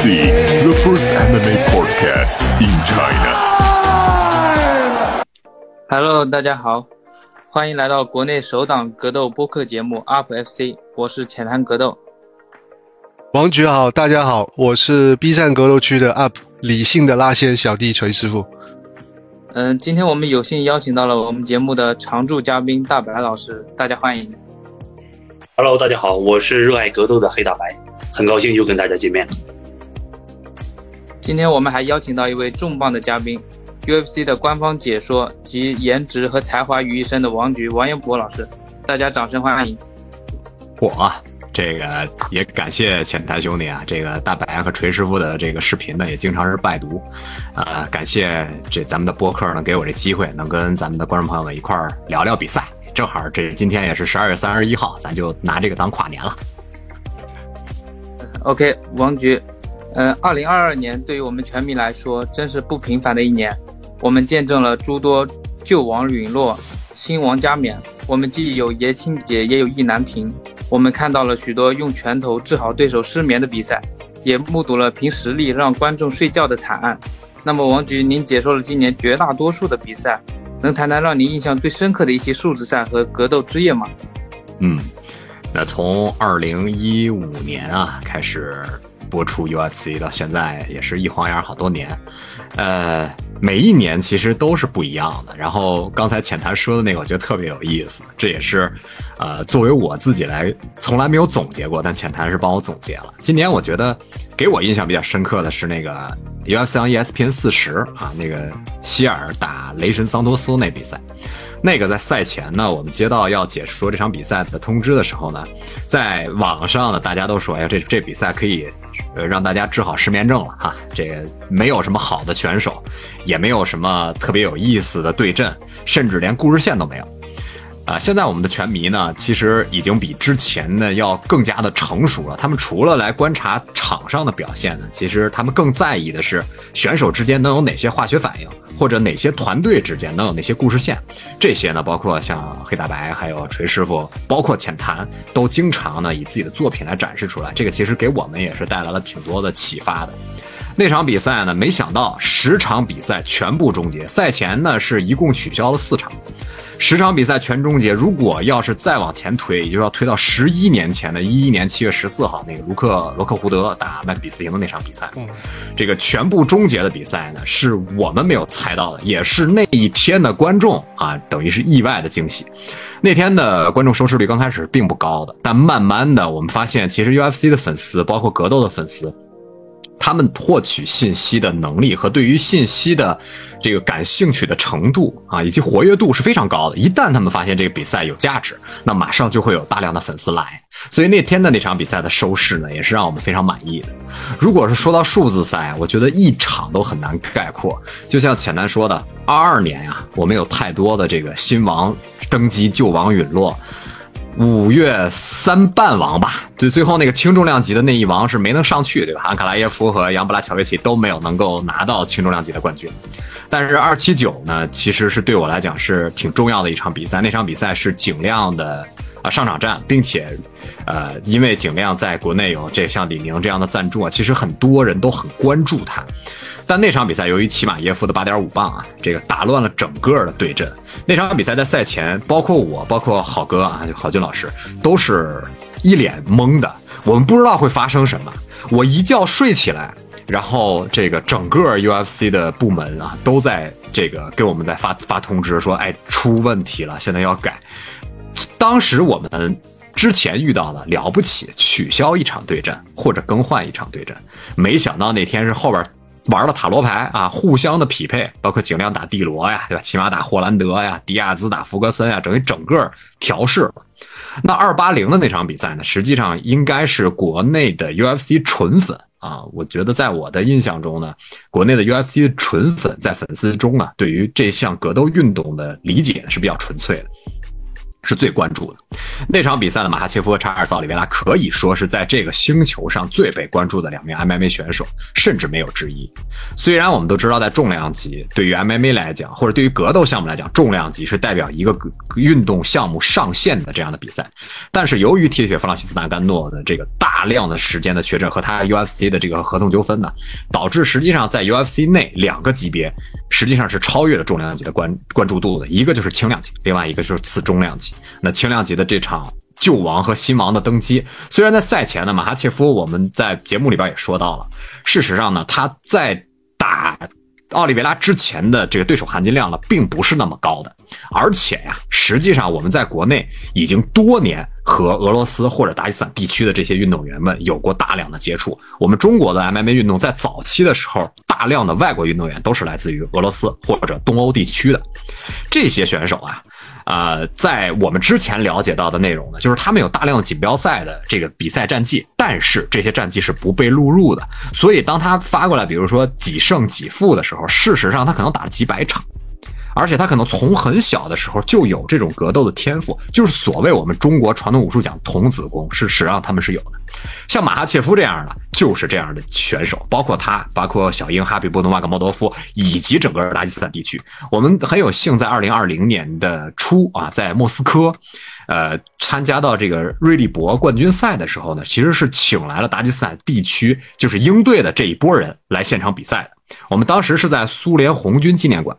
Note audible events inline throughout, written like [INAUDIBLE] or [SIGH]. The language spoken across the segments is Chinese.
UFC, the first MMA podcast in China. Hello，大家好，欢迎来到国内首档格斗播客节目 UP FC，我是浅谈格斗。王局好，大家好，我是 B 站格斗区的 UP 理性的拉线小弟锤师傅。嗯，今天我们有幸邀请到了我们节目的常驻嘉宾大白老师，大家欢迎。Hello，大家好，我是热爱格斗的黑大白，很高兴又跟大家见面。今天我们还邀请到一位重磅的嘉宾，UFC 的官方解说集颜值和才华于一身的王局王彦博老师，大家掌声欢迎。我啊这个也感谢浅谈兄弟啊，这个大白和锤师傅的这个视频呢，也经常是拜读，呃，感谢这咱们的播客呢，给我这机会，能跟咱们的观众朋友们一块儿聊聊比赛。正好这今天也是十二月三十一号，咱就拿这个当跨年了。OK，王局，呃，二零二二年对于我们全民来说真是不平凡的一年，我们见证了诸多旧王陨落、新王加冕，我们既有爷青结，也有意难平。我们看到了许多用拳头治好对手失眠的比赛，也目睹了凭实力让观众睡觉的惨案。那么，王局，您解说了今年绝大多数的比赛，能谈谈让您印象最深刻的一些数字赛和格斗之夜吗？嗯，那从二零一五年啊开始播出 UFC 到现在，也是一晃眼好多年，呃，每一年其实都是不一样的。然后刚才浅谈说的那个，我觉得特别有意思，这也是，呃，作为我自己来从来没有总结过，但浅谈是帮我总结了。今年我觉得给我印象比较深刻的是那个 UFC on ESPN 四十啊，那个希尔打雷神桑托斯那比赛。那个在赛前呢，我们接到要解说这场比赛的通知的时候呢，在网上呢，大家都说，哎呀，这这比赛可以，呃，让大家治好失眠症了哈。这个没有什么好的选手，也没有什么特别有意思的对阵，甚至连故事线都没有。啊、现在我们的拳迷呢，其实已经比之前呢要更加的成熟了。他们除了来观察场上的表现呢，其实他们更在意的是选手之间能有哪些化学反应，或者哪些团队之间能有哪些故事线。这些呢，包括像黑大白，还有锤师傅，包括浅谈，都经常呢以自己的作品来展示出来。这个其实给我们也是带来了挺多的启发的。那场比赛呢，没想到十场比赛全部终结，赛前呢是一共取消了四场。十场比赛全终结，如果要是再往前推，也就要推到十一年前的一一年七月十四号那个卢克罗克胡德打麦克比斯林的那场比赛。这个全部终结的比赛呢，是我们没有猜到的，也是那一天的观众啊，等于是意外的惊喜。那天的观众收视率刚开始并不高的，但慢慢的我们发现，其实 UFC 的粉丝，包括格斗的粉丝，他们获取信息的能力和对于信息的这个感兴趣的程度啊，以及活跃度是非常高的。一旦他们发现这个比赛有价值，那马上就会有大量的粉丝来。所以那天的那场比赛的收视呢，也是让我们非常满意的。如果是说到数字赛，我觉得一场都很难概括。就像浅南说的，二二年呀、我们有太多的这个新王登基，旧王陨落。五月三半王吧，对，最后那个轻重量级的那一王是没能上去，对吧？安卡拉耶夫和杨布拉乔维奇都没有能够拿到轻重量级的冠军。但是二七九呢，其实是对我来讲是挺重要的一场比赛。那场比赛是景亮的啊上场战，并且，呃，因为景亮在国内有这像李宁这样的赞助啊，其实很多人都很关注他。但那场比赛由于齐马耶夫的八点五磅啊，这个打乱了整个的对阵。那场比赛在赛前，包括我，包括好哥啊，就郝军老师，都是一脸懵的，我们不知道会发生什么。我一觉睡起来，然后这个整个 UFC 的部门啊，都在这个给我们在发发通知说，哎，出问题了，现在要改。当时我们之前遇到了了不起，取消一场对阵或者更换一场对阵，没想到那天是后边玩了塔罗牌啊，互相的匹配，包括尽量打蒂罗呀，对吧？起码打霍兰德呀，迪亚兹打福格森呀，等于整个调试。那二八零的那场比赛呢，实际上应该是国内的 UFC 纯粉啊。我觉得在我的印象中呢，国内的 UFC 纯粉在粉丝中啊，对于这项格斗运动的理解是比较纯粹的。是最关注的那场比赛的马哈切夫和查尔斯奥利维拉可以说是在这个星球上最被关注的两名 MMA 选手，甚至没有之一。虽然我们都知道，在重量级对于 MMA 来讲，或者对于格斗项目来讲，重量级是代表一个运动项目上限的这样的比赛，但是由于铁血弗朗西斯·纳甘诺的这个大量的时间的确诊和他 UFC 的这个合同纠纷呢，导致实际上在 UFC 内两个级别实际上是超越了重量级的关关注度的，一个就是轻量级，另外一个就是次中量级。那轻量级的这场旧王和新王的登基，虽然在赛前呢，马哈切夫我们在节目里边也说到了，事实上呢，他在打奥利维拉之前的这个对手含金量呢，并不是那么高的，而且呀，实际上我们在国内已经多年和俄罗斯或者达吉斯坦地区的这些运动员们有过大量的接触。我们中国的 MMA 运动在早期的时候，大量的外国运动员都是来自于俄罗斯或者东欧地区的这些选手啊。呃，在我们之前了解到的内容呢，就是他们有大量的锦标赛的这个比赛战绩，但是这些战绩是不被录入的。所以当他发过来，比如说几胜几负的时候，事实上他可能打了几百场。而且他可能从很小的时候就有这种格斗的天赋，就是所谓我们中国传统武术讲童子功，是实上他们是有的。像马哈切夫这样的就是这样的选手，包括他，包括小英、哈比波诺瓦格莫多夫以及整个达吉斯坦地区。我们很有幸在二零二零年的初啊，在莫斯科，呃，参加到这个瑞利博冠军赛的时候呢，其实是请来了达吉斯坦地区就是鹰队的这一波人来现场比赛的。我们当时是在苏联红军纪念馆。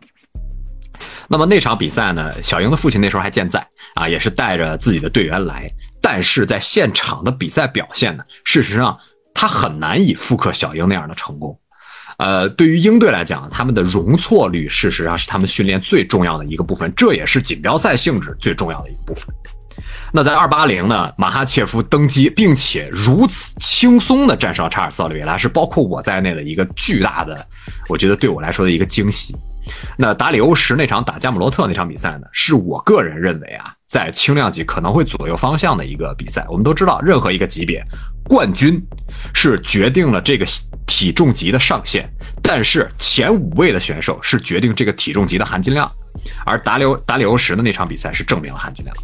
那么那场比赛呢？小英的父亲那时候还健在啊，也是带着自己的队员来。但是在现场的比赛表现呢，事实上他很难以复刻小英那样的成功。呃，对于鹰队来讲，他们的容错率事实上是他们训练最重要的一个部分，这也是锦标赛性质最重要的一部分。那在二八零呢，马哈切夫登基，并且如此轻松的战胜了查尔斯奥利维拉，是包括我在内的一个巨大的，我觉得对我来说的一个惊喜。那达里欧什那场打加姆罗特那场比赛呢，是我个人认为啊，在轻量级可能会左右方向的一个比赛。我们都知道，任何一个级别冠军是决定了这个体重级的上限，但是前五位的选手是决定这个体重级的含金量。而达里欧达里欧什的那场比赛是证明了含金量。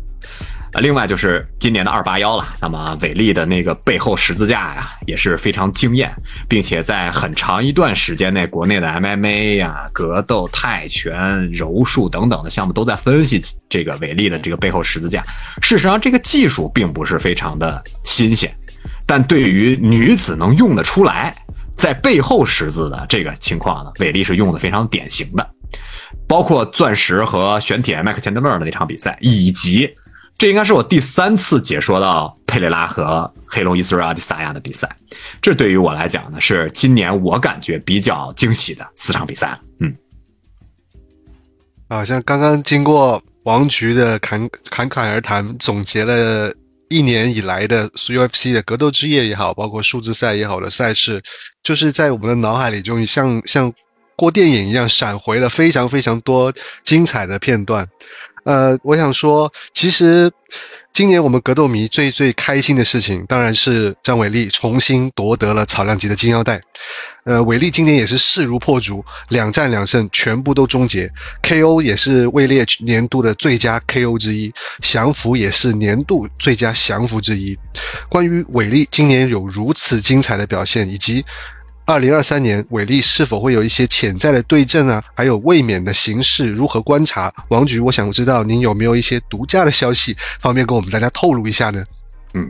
啊，另外就是今年的二八幺了。那么伟力的那个背后十字架呀，也是非常惊艳，并且在很长一段时间内，国内的 MMA 呀、格斗、泰拳、柔术等等的项目都在分析这个伟力的这个背后十字架。事实上，这个技术并不是非常的新鲜，但对于女子能用得出来，在背后十字的这个情况呢，伟力是用的非常典型的，包括钻石和玄铁麦克钱德勒的那场比赛，以及。这应该是我第三次解说到佩雷拉和黑龙伊斯瑞阿迪萨亚的比赛，这对于我来讲呢，是今年我感觉比较惊喜的四场比赛。嗯，啊，像刚刚经过王局的侃侃侃而谈，总结了一年以来的 UFC 的格斗之夜也好，包括数字赛也好的赛事，就是在我们的脑海里，终于像像过电影一样闪回了非常非常多精彩的片段。呃，我想说，其实今年我们格斗迷最最开心的事情，当然是张伟丽重新夺得了草量级的金腰带。呃，伟丽今年也是势如破竹，两战两胜，全部都终结，KO 也是位列年度的最佳 KO 之一，降服也是年度最佳降服之一。关于伟丽今年有如此精彩的表现，以及。二零二三年，伟力是否会有一些潜在的对阵啊？还有卫冕的形势如何观察？王局，我想知道您有没有一些独家的消息，方便跟我们大家透露一下呢？嗯，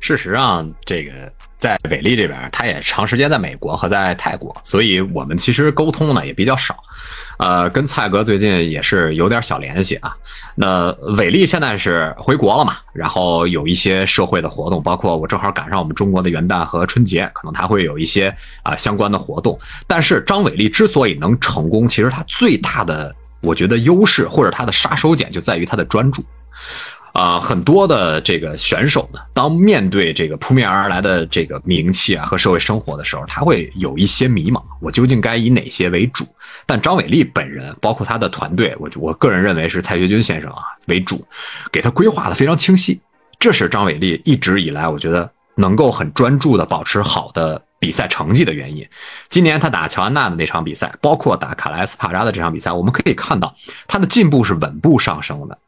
事实上，这个在伟力这边，他也长时间在美国和在泰国，所以我们其实沟通呢也比较少。呃，跟蔡哥最近也是有点小联系啊。那伟力现在是回国了嘛？然后有一些社会的活动，包括我正好赶上我们中国的元旦和春节，可能他会有一些啊相关的活动。但是张伟丽之所以能成功，其实他最大的我觉得优势或者他的杀手锏就在于他的专注。啊，很多的这个选手呢，当面对这个扑面而来的这个名气啊和社会生活的时候，他会有一些迷茫，我究竟该以哪些为主？但张伟丽本人，包括他的团队，我我个人认为是蔡学军先生啊为主，给他规划的非常清晰。这是张伟丽一直以来我觉得能够很专注的保持好的比赛成绩的原因。今年他打乔安娜的那场比赛，包括打卡莱斯帕扎的这场比赛，我们可以看到他的进步是稳步上升的。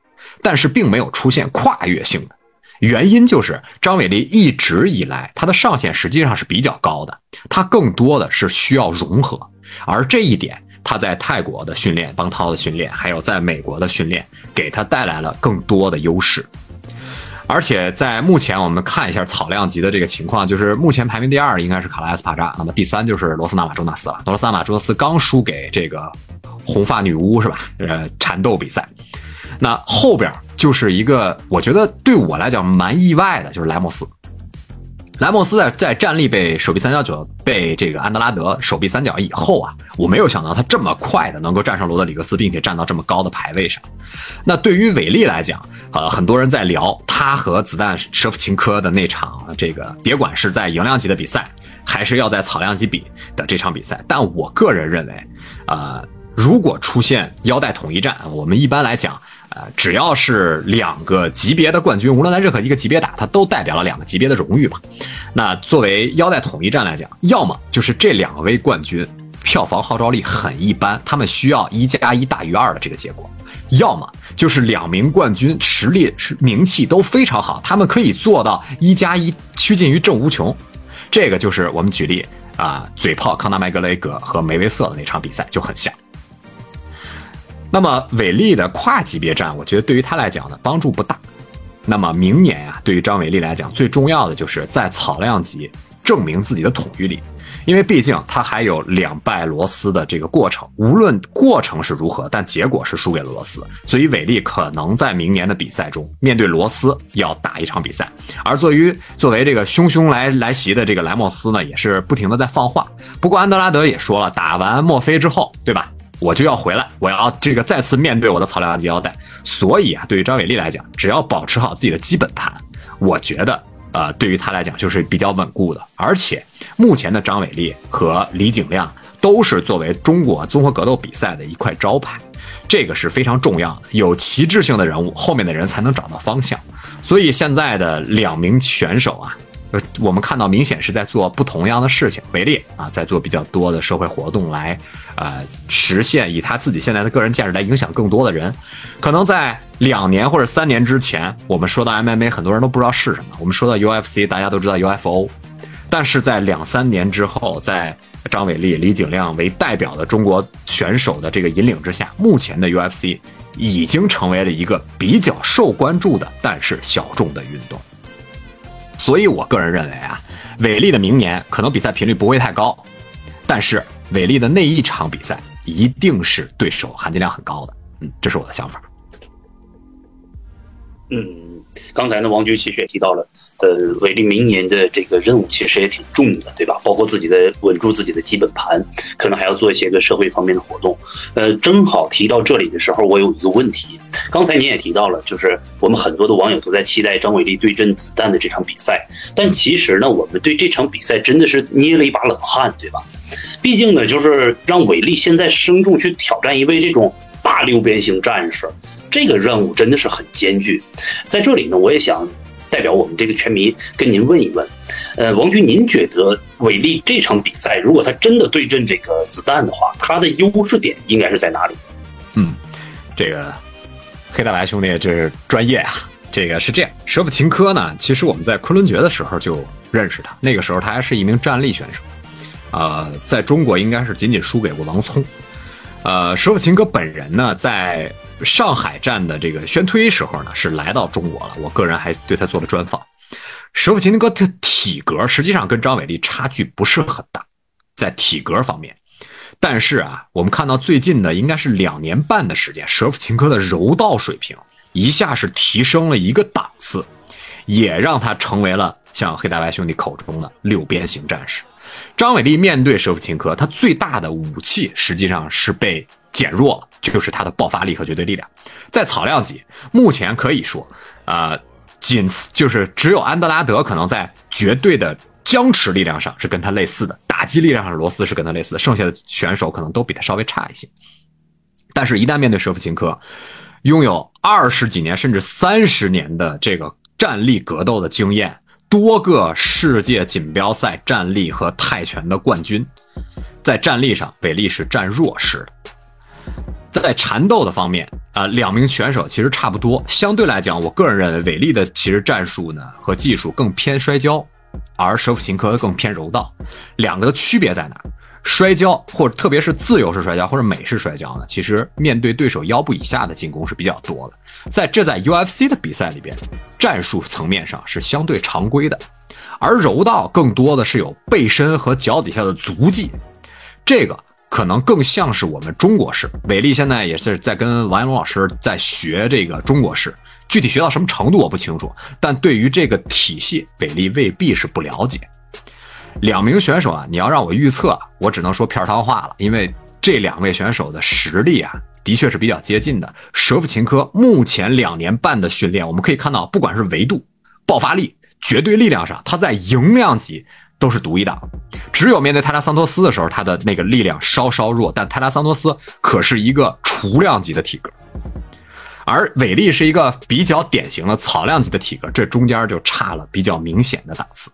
但是并没有出现跨越性的。原因就是张伟丽一直以来他的上限实际上是比较高的，他更多的是需要融合，而这一点他在泰国的训练、邦涛的训练，还有在美国的训练，给他带来了更多的优势。而且在目前，我们看一下草量级的这个情况，就是目前排名第二应该是卡拉斯帕扎，那么第三就是罗斯纳马朱纳斯了。罗斯纳马朱纳斯刚输给这个红发女巫是吧？呃，缠斗比赛，那后边就是一个我觉得对我来讲蛮意外的，就是莱莫斯。莱莫斯在在站立被手臂三角九被这个安德拉德手臂三角以后啊，我没有想到他这么快的能够战胜罗德里格斯，并且站到这么高的排位上。那对于韦利来讲，呃，很多人在聊他和子弹舍甫琴科的那场这个，别管是在赢量级的比赛，还是要在草量级比的这场比赛，但我个人认为，呃，如果出现腰带统一战，我们一般来讲。呃，只要是两个级别的冠军，无论在任何一个级别打，它都代表了两个级别的荣誉嘛。那作为腰带统一战来讲，要么就是这两位冠军票房号召力很一般，他们需要一加一大于二的这个结果；要么就是两名冠军实力是名气都非常好，他们可以做到一加一趋近于正无穷。这个就是我们举例啊，嘴炮康纳麦格雷格和梅威瑟的那场比赛就很像。那么韦利的跨级别战，我觉得对于他来讲呢帮助不大。那么明年呀，对于张伟丽来讲，最重要的就是在草量级证明自己的统御力，因为毕竟他还有两败罗斯的这个过程。无论过程是如何，但结果是输给了罗斯，所以韦利可能在明年的比赛中面对罗斯要打一场比赛。而作为作为这个汹汹来来袭的这个莱莫斯呢，也是不停的在放话。不过安德拉德也说了，打完墨菲之后，对吧？我就要回来，我要这个再次面对我的草量级腰带。所以啊，对于张伟丽来讲，只要保持好自己的基本盘，我觉得，呃，对于他来讲就是比较稳固的。而且目前的张伟丽和李景亮都是作为中国综合格斗比赛的一块招牌，这个是非常重要的。有旗帜性的人物，后面的人才能找到方向。所以现在的两名选手啊。我们看到明显是在做不同样的事情。维利啊，在做比较多的社会活动来，呃，实现以他自己现在的个人价值来影响更多的人。可能在两年或者三年之前，我们说到 MMA，很多人都不知道是什么。我们说到 UFC，大家都知道 UFO。但是在两三年之后，在张伟丽、李景亮为代表的中国选手的这个引领之下，目前的 UFC 已经成为了一个比较受关注的，但是小众的运动。所以，我个人认为啊，伟力的明年可能比赛频率不会太高，但是伟力的那一场比赛一定是对手含金量很高的。嗯，这是我的想法。嗯。刚才呢，王军其实也提到了，呃，伟力明年的这个任务其实也挺重的，对吧？包括自己的稳住自己的基本盘，可能还要做一些个社会方面的活动。呃，正好提到这里的时候，我有一个问题。刚才您也提到了，就是我们很多的网友都在期待张伟丽对阵子弹的这场比赛，但其实呢，我们对这场比赛真的是捏了一把冷汗，对吧？毕竟呢，就是让伟丽现在生重去挑战一位这种大六边形战士。这个任务真的是很艰巨，在这里呢，我也想代表我们这个全民跟您问一问，呃，王军，您觉得伟力这场比赛，如果他真的对阵这个子弹的话，他的优势点应该是在哪里？嗯，这个黑大白兄弟这是专业啊，这个是这样，舍甫琴科呢，其实我们在昆仑决的时候就认识他，那个时候他还是一名站立选手，呃，在中国应该是仅仅输给过王聪，呃，舍甫琴科本人呢，在上海站的这个宣推时候呢，是来到中国了。我个人还对他做了专访。舍甫琴科的体格实际上跟张伟丽差距不是很大，在体格方面。但是啊，我们看到最近的应该是两年半的时间，舍甫琴科的柔道水平一下是提升了一个档次，也让他成为了像黑大白兄弟口中的六边形战士。张伟丽面对舍甫琴科，他最大的武器实际上是被减弱了。就是他的爆发力和绝对力量，在草量级目前可以说，呃，仅就是只有安德拉德可能在绝对的僵持力量上是跟他类似的，打击力量上罗斯是跟他类似的，剩下的选手可能都比他稍微差一些。但是，一旦面对舍甫琴科，拥有二十几年甚至三十年的这个站立格斗的经验，多个世界锦标赛站立和泰拳的冠军，在站立上，韦利是占弱势的。在缠斗的方面啊，两名选手其实差不多。相对来讲，我个人认为韦力的其实战术呢和技术更偏摔跤，而舍甫琴科更偏柔道。两个的区别在哪？摔跤或者特别是自由式摔跤或者美式摔跤呢，其实面对对手腰部以下的进攻是比较多的。在这在 UFC 的比赛里边，战术层面上是相对常规的，而柔道更多的是有背身和脚底下的足技，这个可能更像是我们中国式。伟力现在也是在跟王岩龙老师在学这个中国式，具体学到什么程度我不清楚，但对于这个体系，伟力未必是不了解。两名选手啊，你要让我预测，我只能说片儿汤话了，因为这两位选手的实力啊，的确是比较接近的。舍甫琴科目前两年半的训练，我们可以看到，不管是维度、爆发力、绝对力量上，他在营量级都是独一档。只有面对泰拉桑托斯的时候，他的那个力量稍稍弱，但泰拉桑托斯可是一个雏量级的体格，而韦力是一个比较典型的草量级的体格，这中间就差了比较明显的档次。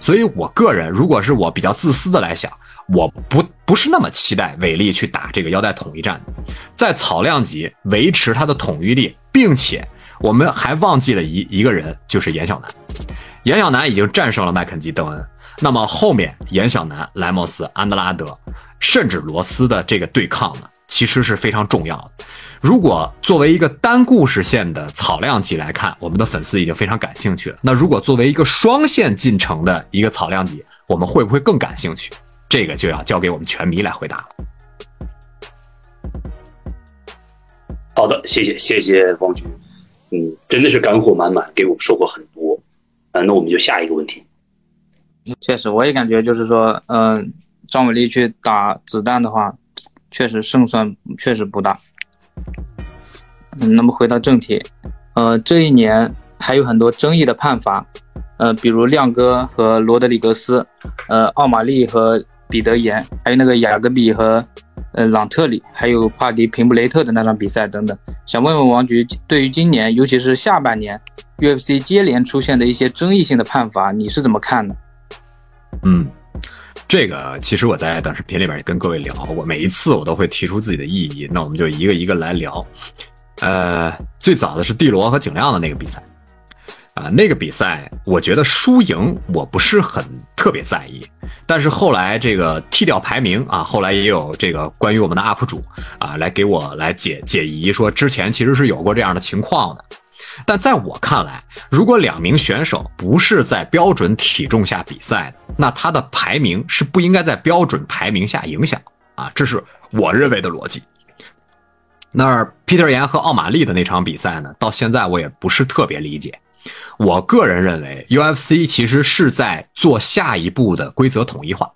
所以，我个人如果是我比较自私的来想，我不不是那么期待韦力去打这个腰带统一战，在草量级维持他的统御力，并且我们还忘记了一一个人，就是严小南。严小南已经战胜了麦肯基·邓恩，那么后面严小南、莱莫斯、安德拉德，甚至罗斯的这个对抗呢，其实是非常重要的。如果作为一个单故事线的草量级来看，我们的粉丝已经非常感兴趣了。那如果作为一个双线进程的一个草量级，我们会不会更感兴趣？这个就要交给我们全迷来回答了。好的，谢谢谢谢王局，嗯，真的是干货满满，给我们说过很多。啊，那我们就下一个问题。确实，我也感觉就是说，嗯，张伟丽去打子弹的话，确实胜算确实不大。那么回到正题，呃，这一年还有很多争议的判罚，呃，比如亮哥和罗德里格斯，呃，奥马利和彼得岩，还有那个雅各比和呃朗特里，还有帕迪平布雷特的那场比赛等等。想问问王局，对于今年，尤其是下半年 UFC 接连出现的一些争议性的判罚，你是怎么看的？嗯。这个其实我在短视频里边也跟各位聊过，每一次我都会提出自己的异议，那我们就一个一个来聊。呃，最早的是蒂罗和景亮的那个比赛，啊，那个比赛我觉得输赢我不是很特别在意，但是后来这个踢掉排名啊，后来也有这个关于我们的 UP 主啊来给我来解解疑，说之前其实是有过这样的情况的。但在我看来，如果两名选手不是在标准体重下比赛的，那他的排名是不应该在标准排名下影响啊，这是我认为的逻辑。那皮特岩和奥马利的那场比赛呢，到现在我也不是特别理解。我个人认为，UFC 其实是在做下一步的规则统一化。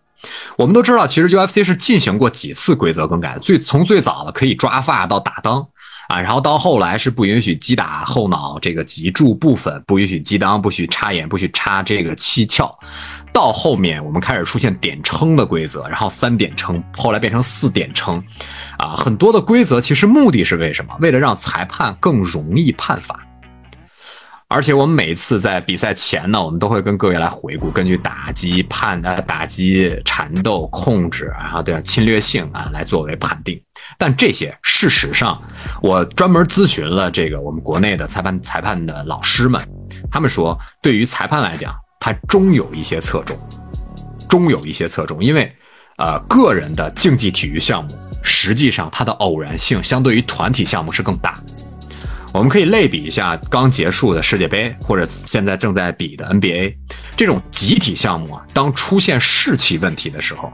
我们都知道，其实 UFC 是进行过几次规则更改，最从最早的可以抓发到打裆。啊，然后到后来是不允许击打后脑这个脊柱部分，不允许击裆，不许插眼，不许插这个七窍。到后面我们开始出现点撑的规则，然后三点撑，后来变成四点撑。啊，很多的规则其实目的是为什么？为了让裁判更容易判罚。而且我们每次在比赛前呢，我们都会跟各位来回顾，根据打击判呃打击缠斗控制，然后对侵略性啊来作为判定。但这些事实上，我专门咨询了这个我们国内的裁判裁判的老师们，他们说，对于裁判来讲，它终有一些侧重，终有一些侧重，因为呃个人的竞技体育项目，实际上它的偶然性相对于团体项目是更大。我们可以类比一下刚结束的世界杯，或者现在正在比的 NBA 这种集体项目啊，当出现士气问题的时候，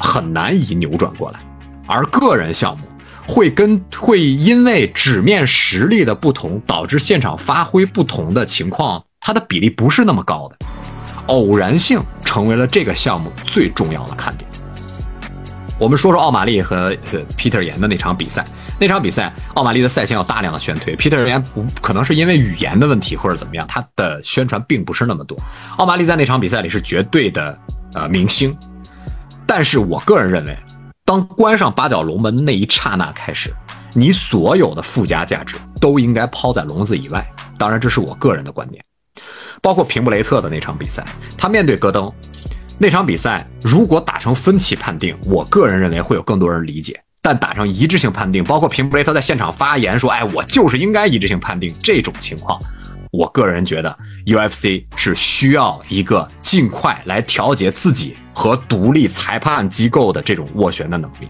很难以扭转过来；而个人项目会跟会因为纸面实力的不同，导致现场发挥不同的情况，它的比例不是那么高的。偶然性成为了这个项目最重要的看点。我们说说奥马利和呃 Peter 岩的那场比赛。那场比赛，奥马利的赛前有大量的宣推，Peter 岩不可能是因为语言的问题或者怎么样，他的宣传并不是那么多。奥马利在那场比赛里是绝对的呃明星，但是我个人认为，当关上八角龙门那一刹那开始，你所有的附加价值都应该抛在笼子以外。当然，这是我个人的观点。包括平布雷特的那场比赛，他面对戈登。那场比赛如果打成分歧判定，我个人认为会有更多人理解，但打上一致性判定，包括平布雷特在现场发言说：“哎，我就是应该一致性判定。”这种情况，我个人觉得 UFC 是需要一个尽快来调节自己和独立裁判机构的这种斡旋的能力。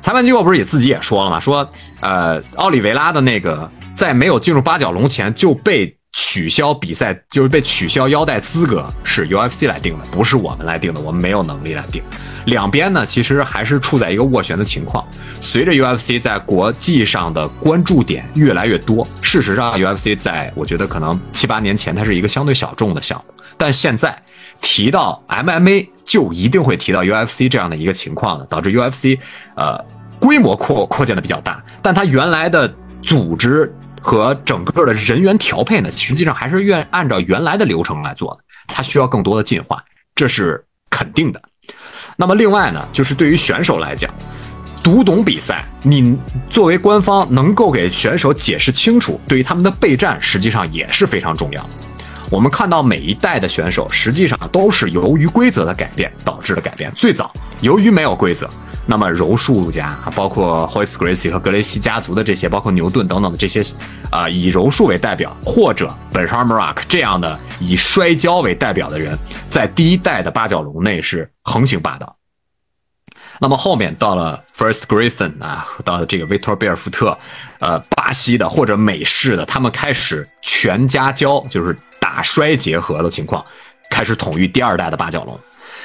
裁判机构不是也自己也说了吗？说，呃，奥利维拉的那个在没有进入八角笼前就被取消比赛，就是被取消腰带资格，是 UFC 来定的，不是我们来定的，我们没有能力来定。两边呢，其实还是处在一个斡旋的情况。随着 UFC 在国际上的关注点越来越多，事实上，UFC 在我觉得可能七八年前它是一个相对小众的项目，但现在提到 MMA 就一定会提到 UFC 这样的一个情况了，导致 UFC 呃规模扩扩建的比较大，但它原来的组织和整个的人员调配呢，实际上还是愿按照原来的流程来做的，它需要更多的进化，这是肯定的。那么另外呢，就是对于选手来讲，读懂比赛，你作为官方能够给选手解释清楚，对于他们的备战实际上也是非常重要。我们看到每一代的选手，实际上都是由于规则的改变导致的改变。最早由于没有规则。那么柔术家，包括 Hoist Gracie 和格雷西家族的这些，包括牛顿等等的这些，啊，以柔术为代表，或者本沙姆拉克这样的以摔跤为代表的人，在第一代的八角笼内是横行霸道。那么后面到了 First Griffin 啊，到了这个维托贝尔福特，呃，巴西的或者美式的，他们开始全家交，就是打摔结合的情况，开始统御第二代的八角笼，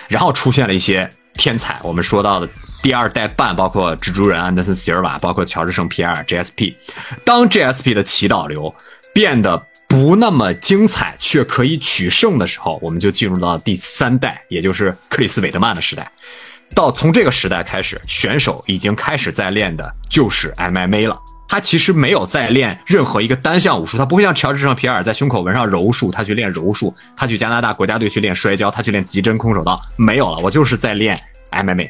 然后出现了一些。天才，我们说到的第二代半，包括蜘蛛人安德森·席尔瓦，包括乔治·圣皮埃尔 （GSP）。当 GSP 的祈祷流变得不那么精彩，却可以取胜的时候，我们就进入到第三代，也就是克里斯·韦德曼的时代。到从这个时代开始，选手已经开始在练的就是 MMA 了。他其实没有在练任何一个单项武术，他不会像乔治圣皮尔在胸口纹上柔术，他去练柔术，他去加拿大国家队去练摔跤，他去练极真空手道，没有了，我就是在练 MMA。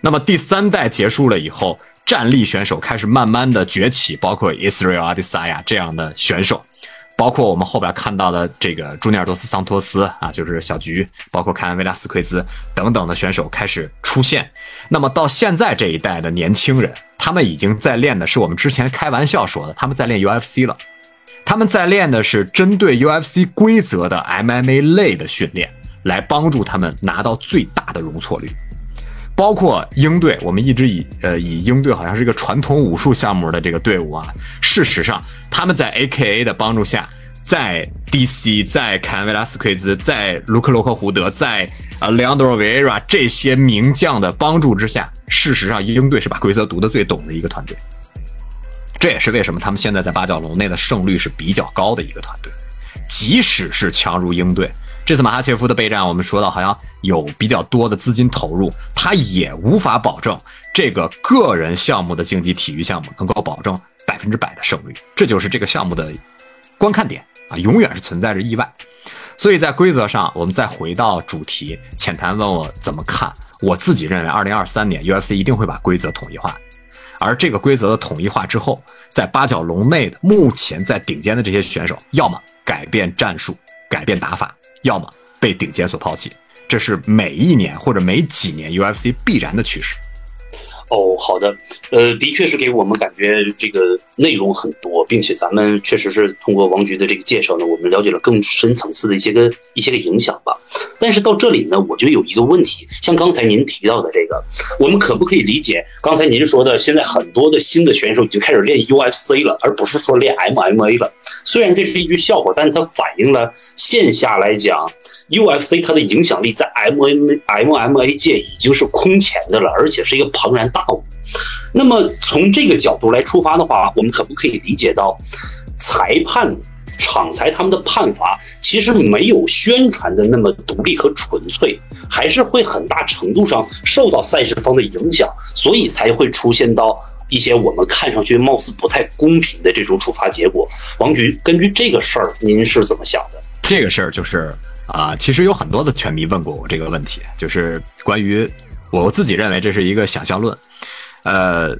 那么第三代结束了以后，站立选手开始慢慢的崛起，包括 Israel Adesanya 这样的选手。包括我们后边看到的这个朱尼尔多斯桑托斯啊，就是小菊，包括凯恩维拉斯奎兹等等的选手开始出现。那么到现在这一代的年轻人，他们已经在练的是我们之前开玩笑说的，他们在练 UFC 了。他们在练的是针对 UFC 规则的 MMA 类的训练，来帮助他们拿到最大的容错率。包括鹰队，我们一直以呃以鹰队好像是一个传统武术项目的这个队伍啊。事实上，他们在 AKA 的帮助下，在 DC，在坎·维拉斯奎兹，在卢克·洛克胡德，在啊莱昂多·维拉这些名将的帮助之下，事实上英队是把规则读得最懂的一个团队。这也是为什么他们现在在八角笼内的胜率是比较高的一个团队，即使是强如英队。这次马哈切夫的备战，我们说到好像有比较多的资金投入，他也无法保证这个个人项目的竞技体育项目能够保证百分之百的胜率，这就是这个项目的观看点啊，永远是存在着意外。所以在规则上，我们再回到主题，浅谈问我怎么看，我自己认为，二零二三年 UFC 一定会把规则统一化，而这个规则的统一化之后，在八角笼内的目前在顶尖的这些选手，要么改变战术，改变打法。要么被顶尖所抛弃，这是每一年或者每几年 UFC 必然的趋势。哦，好的，呃，的确是给我们感觉这个内容很多，并且咱们确实是通过王局的这个介绍呢，我们了解了更深层次的一些个一些个影响吧。但是到这里呢，我就有一个问题，像刚才您提到的这个，我们可不可以理解刚才您说的，现在很多的新的选手已经开始练 UFC 了，而不是说练 MMA 了？虽然这是一句笑话，但是它反映了线下来讲，UFC 它的影响力在 MMA MMA 界已经是空前的了，而且是一个庞然。大那么从这个角度来出发的话，我们可不可以理解到，裁判、场裁他们的判罚其实没有宣传的那么独立和纯粹，还是会很大程度上受到赛事方的影响，所以才会出现到一些我们看上去貌似不太公平的这种处罚结果。王局，根据这个事儿，您是怎么想的？这个事儿就是啊，其实有很多的拳迷问过我这个问题，就是关于。我自己认为这是一个想象论，呃，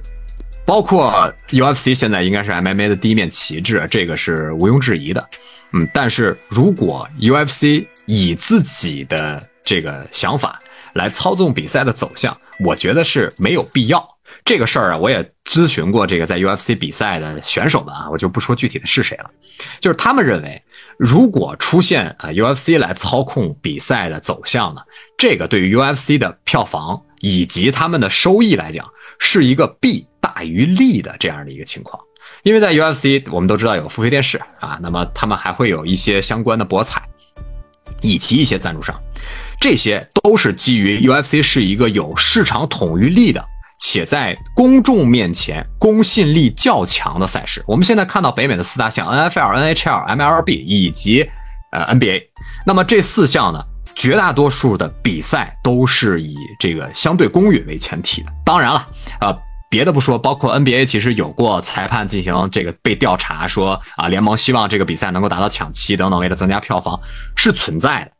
包括 UFC 现在应该是 MMA 的第一面旗帜，这个是毋庸置疑的，嗯，但是如果 UFC 以自己的这个想法来操纵比赛的走向，我觉得是没有必要。这个事儿啊，我也咨询过这个在 UFC 比赛的选手们啊，我就不说具体的是谁了。就是他们认为，如果出现啊 UFC 来操控比赛的走向呢，这个对于 UFC 的票房以及他们的收益来讲，是一个弊大于利的这样的一个情况。因为在 UFC，我们都知道有付费电视啊，那么他们还会有一些相关的博彩，以及一些赞助商，这些都是基于 UFC 是一个有市场统御力的，且在公众面前公信力较强的赛事。我们现在看到北美的四大项 NFL、NHL、MLB 以及呃 NBA，那么这四项呢，绝大多数的比赛都是以这个相对公允为前提的。当然了，呃。别的不说，包括 NBA 其实有过裁判进行这个被调查，说啊联盟希望这个比赛能够达到抢七等等，为了增加票房是存在的。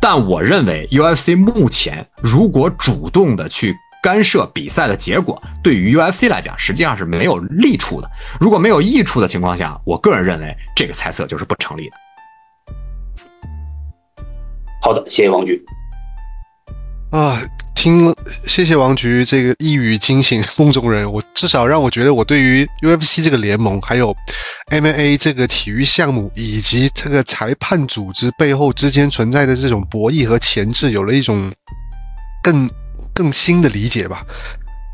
但我认为 UFC 目前如果主动的去干涉比赛的结果，对于 UFC 来讲实际上是没有利处的。如果没有益处的情况下，我个人认为这个猜测就是不成立的。好的，谢谢王局。啊。听，谢谢王局这个一语惊醒梦中人。我至少让我觉得，我对于 UFC 这个联盟，还有 MMA 这个体育项目，以及这个裁判组织背后之间存在的这种博弈和潜质，有了一种更更新的理解吧。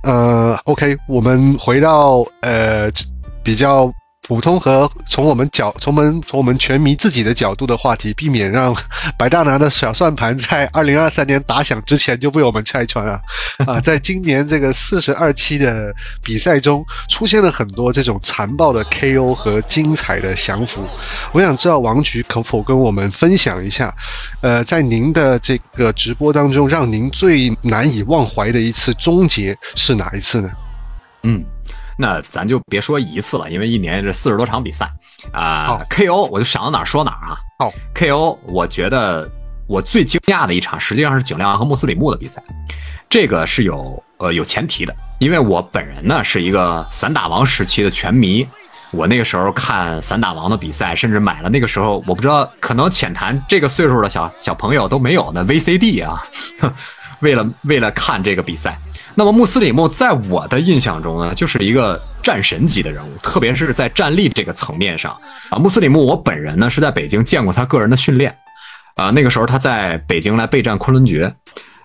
呃，OK，我们回到呃比较。普通和从我们角从我们从我们全迷自己的角度的话题，避免让 [LAUGHS] 白大拿的小算盘在 [LAUGHS] 二零二三年打响之前就被我们拆穿啊！[LAUGHS] 啊，在今年这个四十二期的比赛中，出现了很多这种残暴的 KO 和精彩的降服。我想知道王局可否跟我们分享一下，呃，在您的这个直播当中，让您最难以忘怀的一次终结是哪一次呢？嗯。那咱就别说一次了，因为一年这四十多场比赛啊，KO 我就想到哪儿说哪儿啊。好，KO 我觉得我最惊讶的一场实际上是景亮和穆斯里木的比赛，这个是有呃有前提的，因为我本人呢是一个散打王时期的拳迷，我那个时候看散打王的比赛，甚至买了那个时候我不知道可能浅谈这个岁数的小小朋友都没有的 VCD 啊。为了为了看这个比赛，那么穆斯里木在我的印象中呢，就是一个战神级的人物，特别是在战力这个层面上啊。穆斯里木，我本人呢是在北京见过他个人的训练，啊，那个时候他在北京来备战昆仑决，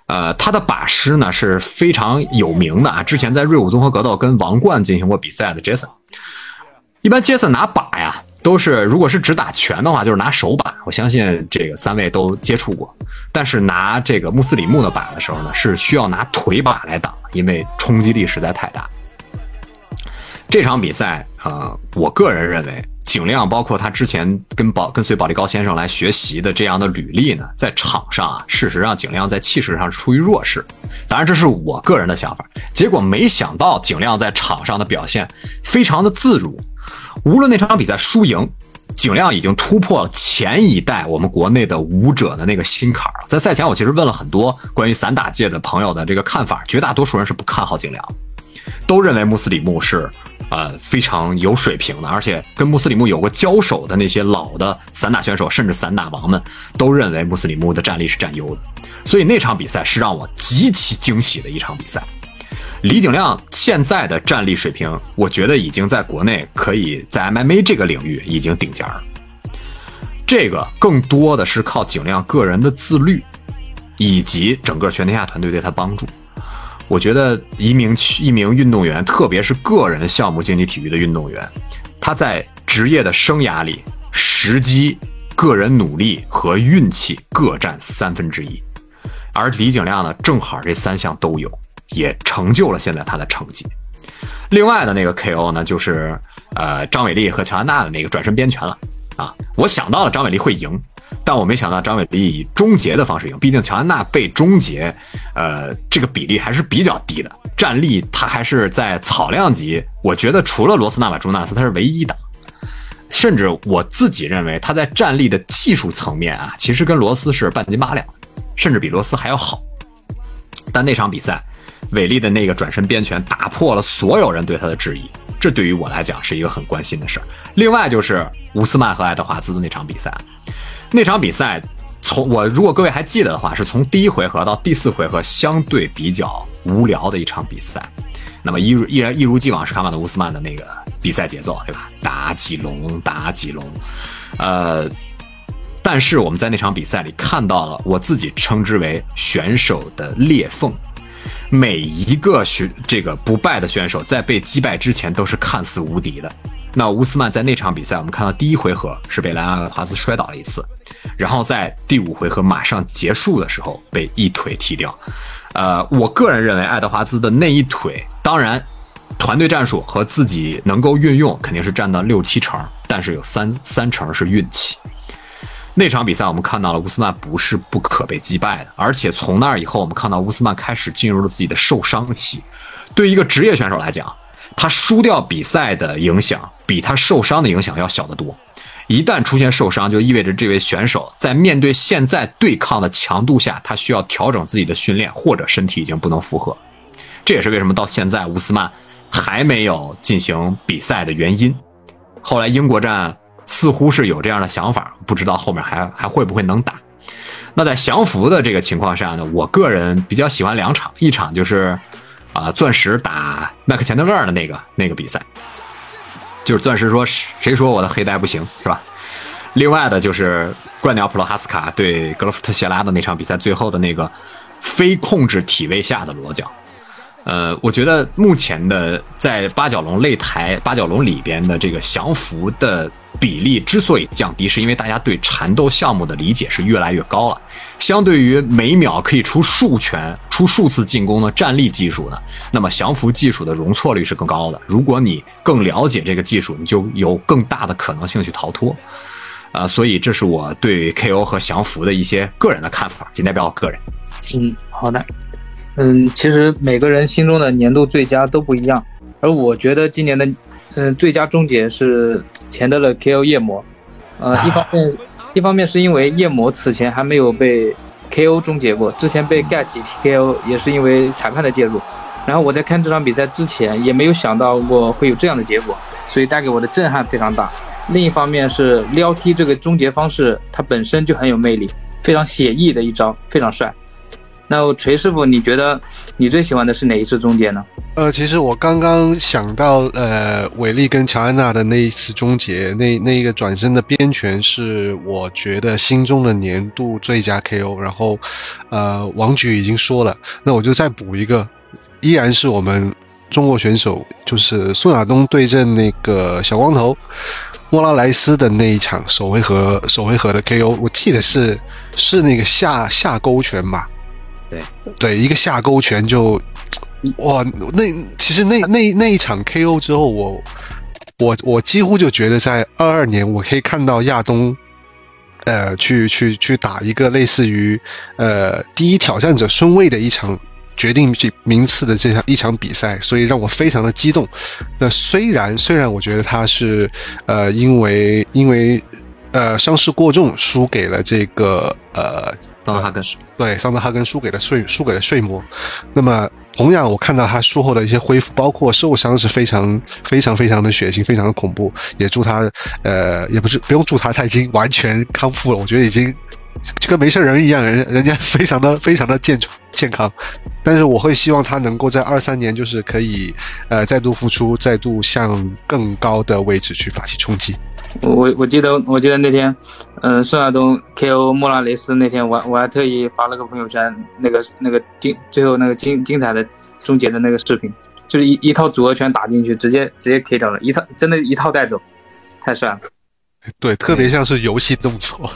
呃，他的把师呢是非常有名的啊，之前在瑞武综合格斗跟王冠进行过比赛的杰森，一般杰森拿把呀。都是，如果是只打拳的话，就是拿手把。我相信这个三位都接触过。但是拿这个穆斯里木的把的时候呢，是需要拿腿把来挡，因为冲击力实在太大。这场比赛，呃，我个人认为，景亮包括他之前跟保跟随保利高先生来学习的这样的履历呢，在场上啊，事实上景亮在气势上是处于弱势。当然，这是我个人的想法。结果没想到景亮在场上的表现非常的自如。无论那场比赛输赢，景亮已经突破了前一代我们国内的武者的那个心坎儿。在赛前，我其实问了很多关于散打界的朋友的这个看法，绝大多数人是不看好景亮，都认为穆斯里木是呃非常有水平的，而且跟穆斯里木有过交手的那些老的散打选手，甚至散打王们都认为穆斯里木的战力是占优的。所以那场比赛是让我极其惊喜的一场比赛。李景亮现在的战力水平，我觉得已经在国内可以在 MMA 这个领域已经顶尖了。这个更多的是靠景亮个人的自律，以及整个全天下团队对他帮助。我觉得一名一名运动员，特别是个人项目竞技体育的运动员，他在职业的生涯里，时机、个人努力和运气各占三分之一，而李景亮呢，正好这三项都有。也成就了现在他的成绩。另外的那个 KO 呢，就是呃张伟丽和乔安娜的那个转身边拳了啊。我想到了张伟丽会赢，但我没想到张伟丽以终结的方式赢。毕竟乔安娜被终结，呃，这个比例还是比较低的。战力他还是在草量级，我觉得除了罗斯纳瓦朱纳斯，他是唯一的。甚至我自己认为他在战力的技术层面啊，其实跟罗斯是半斤八两，甚至比罗斯还要好。但那场比赛。伟力的那个转身边拳打破了所有人对他的质疑，这对于我来讲是一个很关心的事儿。另外就是乌斯曼和爱德华兹的那场比赛，那场比赛从我如果各位还记得的话，是从第一回合到第四回合相对比较无聊的一场比赛。那么一如依然一如既往是卡马的乌斯曼的那个比赛节奏，对吧？打几龙打几龙，呃，但是我们在那场比赛里看到了我自己称之为选手的裂缝。每一个选这个不败的选手在被击败之前都是看似无敌的。那乌斯曼在那场比赛，我们看到第一回合是被莱昂纳德·华兹摔倒了一次，然后在第五回合马上结束的时候被一腿踢掉。呃，我个人认为爱德华兹的那一腿，当然团队战术和自己能够运用肯定是占到六七成，但是有三三成是运气。那场比赛我们看到了乌斯曼不是不可被击败的，而且从那儿以后我们看到乌斯曼开始进入了自己的受伤期。对于一个职业选手来讲，他输掉比赛的影响比他受伤的影响要小得多。一旦出现受伤，就意味着这位选手在面对现在对抗的强度下，他需要调整自己的训练，或者身体已经不能负荷。这也是为什么到现在乌斯曼还没有进行比赛的原因。后来英国站似乎是有这样的想法，不知道后面还还会不会能打。那在降服的这个情况下呢，我个人比较喜欢两场，一场就是。啊，钻石打麦克钱德勒的那个那个比赛，就是钻石说谁说我的黑带不行是吧？另外的就是怪鸟普罗哈斯卡对格罗夫特谢拉的那场比赛，最后的那个非控制体位下的裸脚。呃，我觉得目前的在八角笼擂台八角笼里边的这个降服的。比例之所以降低，是因为大家对缠斗项目的理解是越来越高了。相对于每秒可以出数拳、出数次进攻的站立技术呢，那么降服技术的容错率是更高的。如果你更了解这个技术，你就有更大的可能性去逃脱。啊，所以这是我对 KO 和降服的一些个人的看法，仅代表我个人。嗯，好的。嗯，其实每个人心中的年度最佳都不一样，而我觉得今年的。嗯，最佳终结是钱德勒 KO 夜魔，呃，一方面，一方面是因为夜魔此前还没有被 KO 终结过，之前被盖奇 TKO 也是因为裁判的介入，然后我在看这场比赛之前也没有想到过会有这样的结果，所以带给我的震撼非常大。另一方面是撩踢这个终结方式，它本身就很有魅力，非常写意的一招，非常帅。那锤师傅，你觉得你最喜欢的是哪一次终结呢？呃，其实我刚刚想到，呃，韦利跟乔安娜的那一次终结，那那一个转身的边拳是我觉得心中的年度最佳 KO。然后，呃，王局已经说了，那我就再补一个，依然是我们中国选手，就是宋亚东对阵那个小光头莫拉莱斯的那一场首回合首回合的 KO，我记得是是那个下下勾拳吧。对对，一个下勾拳就，哇，那其实那那那一场 KO 之后，我我我几乎就觉得在二二年我可以看到亚东，呃，去去去打一个类似于呃第一挑战者顺位的一场决定名次的这场一场比赛，所以让我非常的激动。那虽然虽然我觉得他是呃因为因为呃伤势过重输给了这个呃。桑德哈根对桑德哈根输给了睡输给了睡魔，那么同样我看到他术后的一些恢复，包括受伤是非常非常非常的血腥，非常的恐怖。也祝他呃也不是不用祝他，他已经完全康复了，我觉得已经就跟没事人一样，人人家非常的非常的健健康。但是我会希望他能够在二三年就是可以呃再度复出，再度向更高的位置去发起冲击。我我记得我记得那天，嗯，宋亚东 KO 莫拉雷斯那天，我我还特意发了个朋友圈，那个那个精最后那个精精彩的终结的那个视频，就是一一套组合拳打进去，直接直接 K 掉了，一套真的一套带走，太帅了。对，特别像是游戏动作。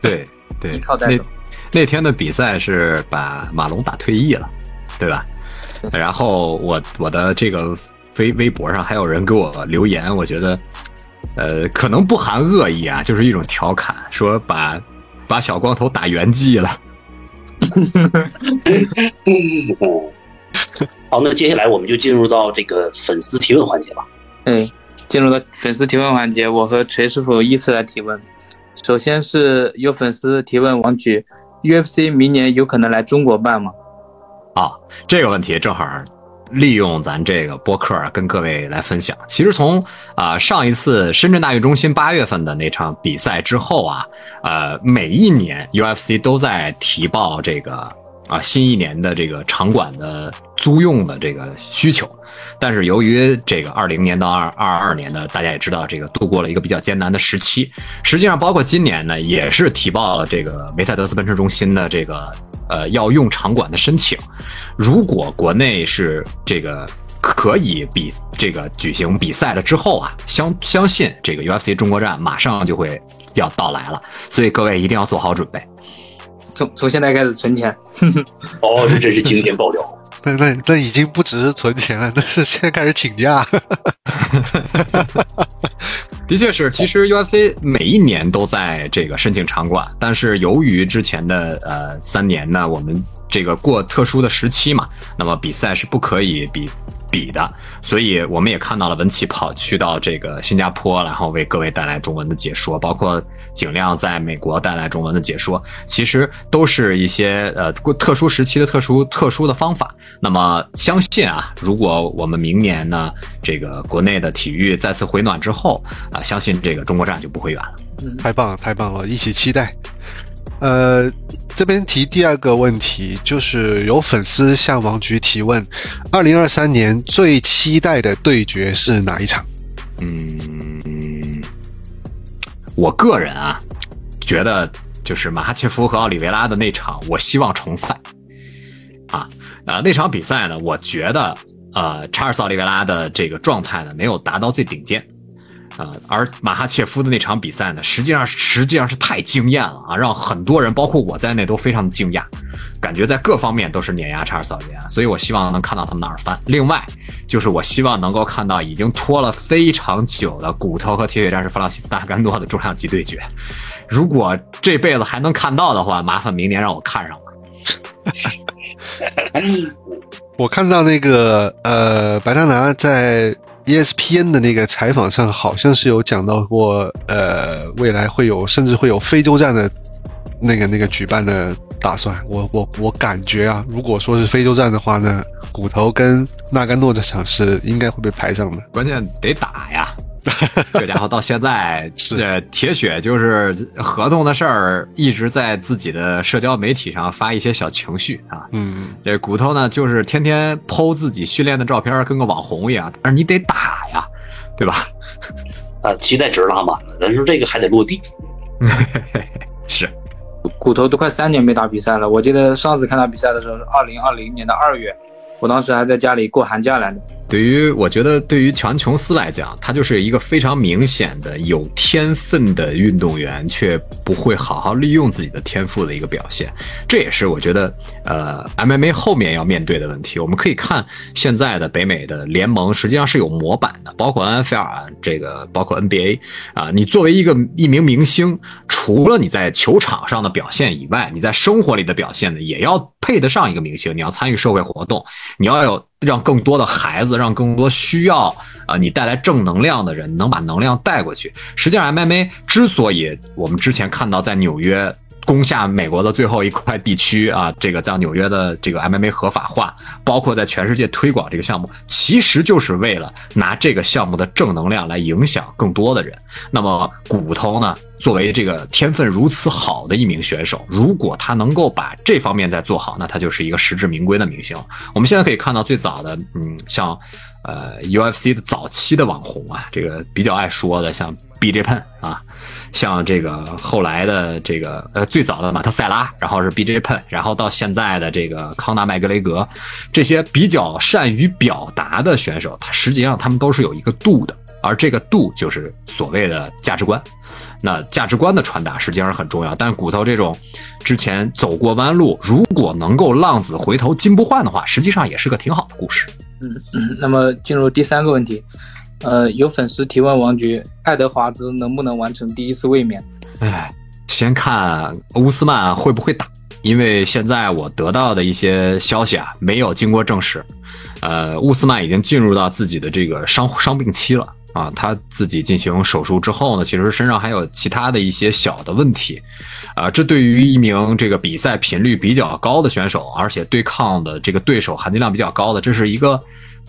对对，[LAUGHS] 一套带走。那天的比赛是把马龙打退役了，对吧？然后我我的这个微微博上还有人给我留言，我觉得。呃，可能不含恶意啊，就是一种调侃，说把把小光头打圆寂了。[LAUGHS] 好，那接下来我们就进入到这个粉丝提问环节吧。嗯，进入到粉丝提问环节，我和锤师傅依次来提问。首先是有粉丝提问王局，UFC 明年有可能来中国办吗？啊，这个问题正好。利用咱这个播客跟各位来分享。其实从啊上一次深圳大运中心八月份的那场比赛之后啊，呃，每一年 UFC 都在提报这个啊新一年的这个场馆的租用的这个需求。但是由于这个二零年到二二二年呢，大家也知道这个度过了一个比较艰难的时期。实际上，包括今年呢，也是提报了这个梅赛德斯奔驰中心的这个呃要用场馆的申请。如果国内是这个可以比这个举行比赛了之后啊，相相信这个 UFC 中国站马上就会要到来了。所以各位一定要做好准备。从从现在开始存钱。[LAUGHS] 哦，这真是惊天爆料。[LAUGHS] 那那那已经不只是存钱了，那是现在开始请假。[LAUGHS] 的确是，其实 UFC 每一年都在这个申请场馆，但是由于之前的呃三年呢，我们这个过特殊的时期嘛，那么比赛是不可以比。比的，所以我们也看到了文琪跑去到这个新加坡，然后为各位带来中文的解说，包括景亮在美国带来中文的解说，其实都是一些呃特殊时期的特殊特殊的方法。那么相信啊，如果我们明年呢，这个国内的体育再次回暖之后啊，相信这个中国站就不会远了。太棒了，太棒了，一起期待。呃，这边提第二个问题，就是有粉丝向王局提问：二零二三年最期待的对决是哪一场？嗯，我个人啊，觉得就是马哈切夫和奥里维拉的那场，我希望重赛。啊，呃，那场比赛呢，我觉得呃，查尔斯奥利维拉的这个状态呢，没有达到最顶尖。啊，而马哈切夫的那场比赛呢，实际上实际上是太惊艳了啊，让很多人，包括我在内，都非常的惊讶，感觉在各方面都是碾压查尔斯奥利维亚，所以我希望能看到他们的耳翻。另外，就是我希望能够看到已经拖了非常久的骨头和铁血战士弗朗西斯·大甘诺的重量级对决，如果这辈子还能看到的话，麻烦明年让我看上了。[LAUGHS] 我看到那个呃，白大拿在。ESPN 的那个采访上，好像是有讲到过，呃，未来会有，甚至会有非洲站的那个那个举办的打算。我我我感觉啊，如果说是非洲站的话呢，骨头跟纳甘诺这场是应该会被排上的。关键得打呀。这家伙到现在是铁血，就是合同的事儿，一直在自己的社交媒体上发一些小情绪啊。嗯，这骨头呢，就是天天剖自己训练的照片，跟个网红一样。但是你得打呀，对吧？[LAUGHS] 啊，期待值拉满了，但是这个还得落地。[LAUGHS] 是，骨头都快三年没打比赛了。我记得上次看他比赛的时候是二零二零年的二月，我当时还在家里过寒假来着。对于我觉得，对于乔安琼斯来讲，他就是一个非常明显的有天分的运动员，却不会好好利用自己的天赋的一个表现。这也是我觉得，呃，MMA 后面要面对的问题。我们可以看现在的北美的联盟，实际上是有模板的，包括 NFL 这个，包括 NBA 啊。你作为一个一名明星，除了你在球场上的表现以外，你在生活里的表现呢，也要配得上一个明星。你要参与社会活动，你要有。让更多的孩子，让更多需要啊你带来正能量的人，能把能量带过去。实际上，MMA 之所以我们之前看到在纽约攻下美国的最后一块地区啊，这个在纽约的这个 MMA 合法化，包括在全世界推广这个项目，其实就是为了拿这个项目的正能量来影响更多的人。那么骨头呢？作为这个天分如此好的一名选手，如果他能够把这方面再做好，那他就是一个实至名归的明星。我们现在可以看到最早的，嗯，像呃 UFC 的早期的网红啊，这个比较爱说的，像 BJ Penn 啊，像这个后来的这个呃最早的马特塞拉，然后是 BJ Penn，然后到现在的这个康纳麦格雷格，这些比较善于表达的选手，他实际上他们都是有一个度的，而这个度就是所谓的价值观。那价值观的传达实际上是很重要，但骨头这种之前走过弯路，如果能够浪子回头金不换的话，实际上也是个挺好的故事。嗯。那么进入第三个问题，呃，有粉丝提问王局，爱德华兹能不能完成第一次卫冕？哎，先看乌斯曼会不会打，因为现在我得到的一些消息啊，没有经过证实，呃，乌斯曼已经进入到自己的这个伤伤病期了。啊，他自己进行手术之后呢，其实身上还有其他的一些小的问题，啊，这对于一名这个比赛频率比较高的选手，而且对抗的这个对手含金量比较高的，这是一个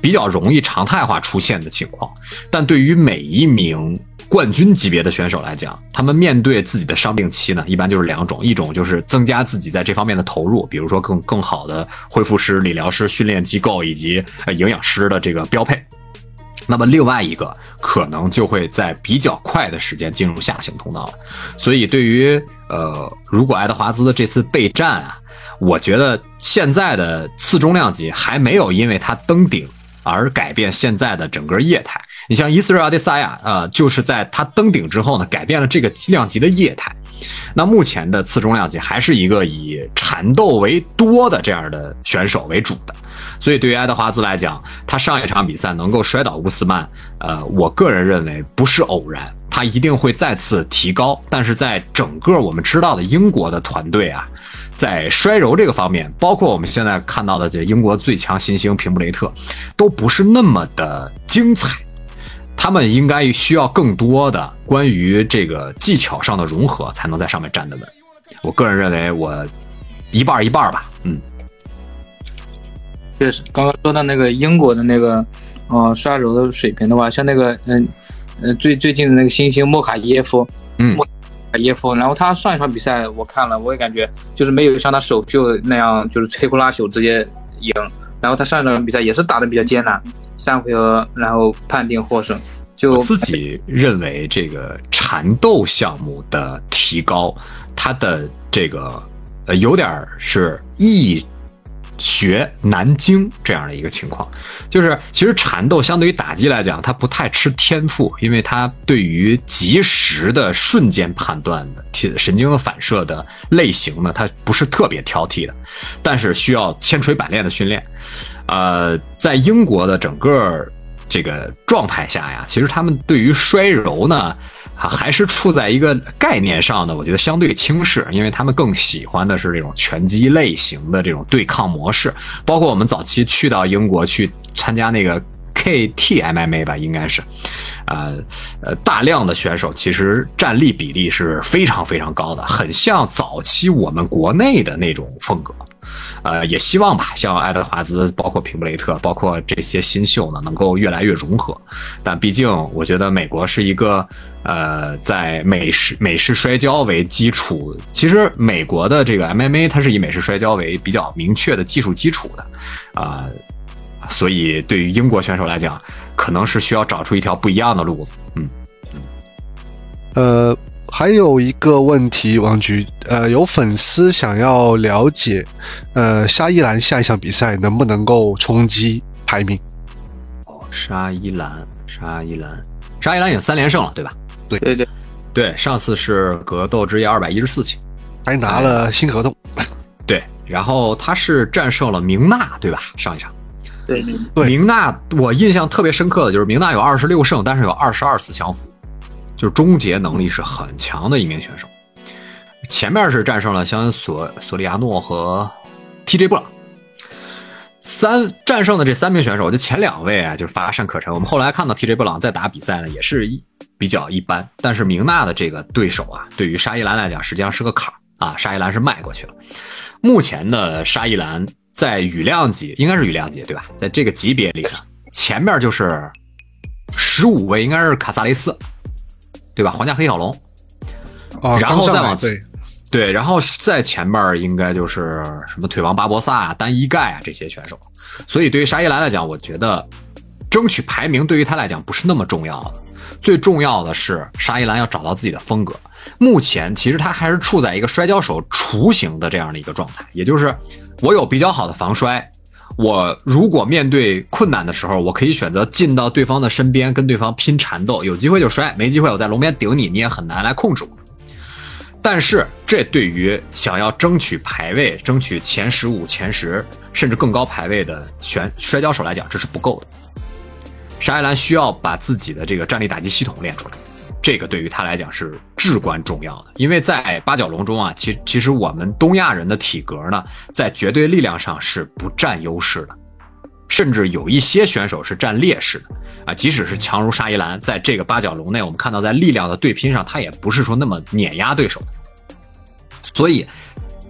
比较容易常态化出现的情况。但对于每一名。冠军级别的选手来讲，他们面对自己的伤病期呢，一般就是两种，一种就是增加自己在这方面的投入，比如说更更好的恢复师、理疗师、训练机构以及呃营养师的这个标配。那么另外一个可能就会在比较快的时间进入下行通道了。所以对于呃，如果爱德华兹的这次备战啊，我觉得现在的次重量级还没有因为他登顶而改变现在的整个业态。你像伊斯瑞阿·迪萨亚，呃，就是在他登顶之后呢，改变了这个量级的业态。那目前的次重量级还是一个以缠斗为多的这样的选手为主的，所以对于爱德华兹来讲，他上一场比赛能够摔倒乌斯曼，呃，我个人认为不是偶然，他一定会再次提高。但是在整个我们知道的英国的团队啊，在摔柔这个方面，包括我们现在看到的这英国最强新星平布雷特，都不是那么的精彩。他们应该需要更多的关于这个技巧上的融合，才能在上面站得稳。我个人认为，我一半一半吧。嗯，确实，刚刚说到那个英国的那个，呃，刷手的水平的话，像那个，嗯，呃，最最近的那个新星莫卡耶夫，嗯，莫卡耶夫，然后他上一场比赛我看了，我也感觉就是没有像他首秀那样，就是摧枯拉朽直接赢，然后他上一场比赛也是打的比较艰难。三回合，然后判定获胜。就我自己认为，这个缠斗项目的提高，它的这个呃，有点是易学难精这样的一个情况。就是其实缠斗相对于打击来讲，它不太吃天赋，因为它对于及时的瞬间判断的神经的反射的类型呢，它不是特别挑剔的，但是需要千锤百炼的训练。呃，在英国的整个这个状态下呀，其实他们对于摔柔呢，还是处在一个概念上的，我觉得相对轻视，因为他们更喜欢的是这种拳击类型的这种对抗模式。包括我们早期去到英国去参加那个 KT MMA 吧，应该是，呃呃，大量的选手其实战力比例是非常非常高的，很像早期我们国内的那种风格。呃，也希望吧，像爱德华兹，包括平布雷特，包括这些新秀呢，能够越来越融合。但毕竟，我觉得美国是一个呃，在美式美式摔跤为基础，其实美国的这个 MMA 它是以美式摔跤为比较明确的技术基础的啊，所以对于英国选手来讲，可能是需要找出一条不一样的路子。嗯嗯，呃。还有一个问题，王局，呃，有粉丝想要了解，呃，沙伊兰下一场比赛能不能够冲击排名？哦，沙伊兰，沙伊兰，沙伊兰已经三连胜了，对吧？对对对对，上次是格斗之夜二百一十四期，还拿了新合同。[LAUGHS] 对，然后他是战胜了明娜，对吧？上一场。对对，明娜，我印象特别深刻的就是明娜有二十六胜，但是有二十二次降服。就是终结能力是很强的一名选手，前面是战胜了肖恩索索利亚诺和 TJ 布朗，三战胜的这三名选手，就前两位啊，就是乏善可陈。我们后来看到 TJ 布朗在打比赛呢，也是一比较一般。但是明娜的这个对手啊，对于沙伊兰来讲，实际上是个坎儿啊，沙伊兰是迈过去了。目前的沙伊兰在羽量级，应该是羽量级对吧？在这个级别里呢，前面就是十五位，应该是卡萨雷斯。对吧？皇家黑小龙，然后再往对对，然后在前面应该就是什么腿王巴博萨啊、单一盖啊这些选手。所以对于沙伊兰来讲，我觉得争取排名对于他来讲不是那么重要的。最重要的是沙伊兰要找到自己的风格。目前其实他还是处在一个摔跤手雏形的这样的一个状态，也就是我有比较好的防摔。我如果面对困难的时候，我可以选择进到对方的身边，跟对方拼缠斗，有机会就摔，没机会我在龙边顶你，你也很难来控制我。但是这对于想要争取排位、争取前十五、前十甚至更高排位的选摔跤手来讲，这是不够的。沙耶兰需要把自己的这个站立打击系统练出来。这个对于他来讲是至关重要的，因为在八角笼中啊，其其实我们东亚人的体格呢，在绝对力量上是不占优势的，甚至有一些选手是占劣势的啊。即使是强如沙伊兰，在这个八角笼内，我们看到在力量的对拼上，他也不是说那么碾压对手的。所以，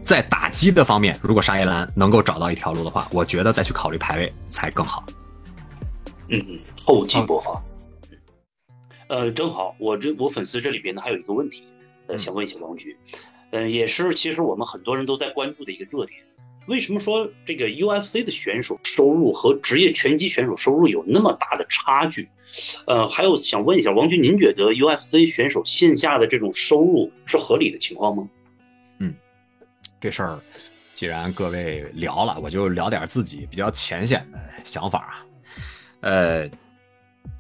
在打击的方面，如果沙伊兰能够找到一条路的话，我觉得再去考虑排位才更好。嗯嗯，厚积薄发。呃，正好，我这我粉丝这里边呢还有一个问题，呃，嗯想问一下王局，呃，也是其实我们很多人都在关注的一个热点，为什么说这个 UFC 的选手收入和职业拳击选手收入有那么大的差距？呃，还有想问一下王局，您觉得 UFC 选手线下的这种收入是合理的情况吗？嗯这事儿，既然各位聊了，我就聊点自己比较浅显的想法啊。呃，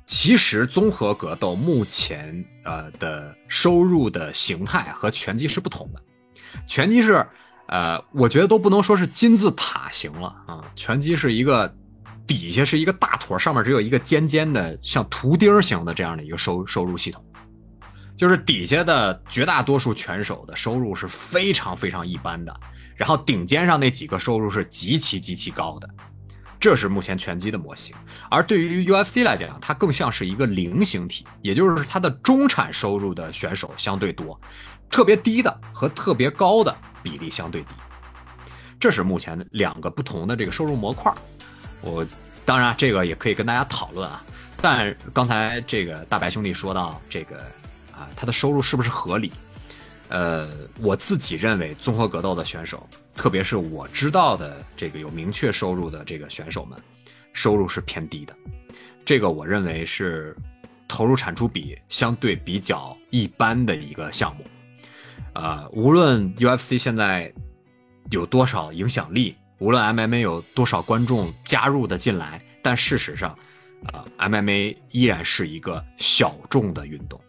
其实综合格斗目前呃的收入的形态和拳击是不同的。拳击是呃，我觉得都不能说是金字塔型了啊，拳击是一个底下是一个大坨，上面只有一个尖尖的像图钉型的这样的一个收收入系统。就是底下的绝大多数拳手的收入是非常非常一般的，然后顶尖上那几个收入是极其极其高的，这是目前拳击的模型。而对于 UFC 来讲，它更像是一个菱形体，也就是它的中产收入的选手相对多，特别低的和特别高的比例相对低。这是目前两个不同的这个收入模块。我当然这个也可以跟大家讨论啊，但刚才这个大白兄弟说到这个。啊，他的收入是不是合理？呃，我自己认为，综合格斗的选手，特别是我知道的这个有明确收入的这个选手们，收入是偏低的。这个我认为是投入产出比相对比较一般的一个项目。呃，无论 UFC 现在有多少影响力，无论 MMA 有多少观众加入的进来，但事实上，呃，MMA 依然是一个小众的运动。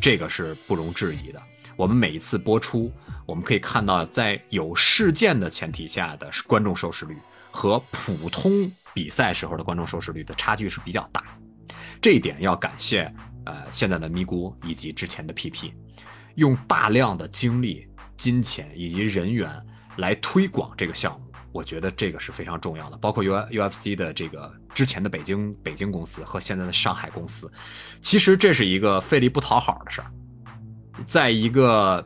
这个是不容置疑的。我们每一次播出，我们可以看到，在有事件的前提下的观众收视率和普通比赛时候的观众收视率的差距是比较大。这一点要感谢呃现在的咪咕以及之前的 PP，用大量的精力、金钱以及人员来推广这个项目。我觉得这个是非常重要的，包括 U UFC 的这个之前的北京北京公司和现在的上海公司，其实这是一个费力不讨好的事儿，在一个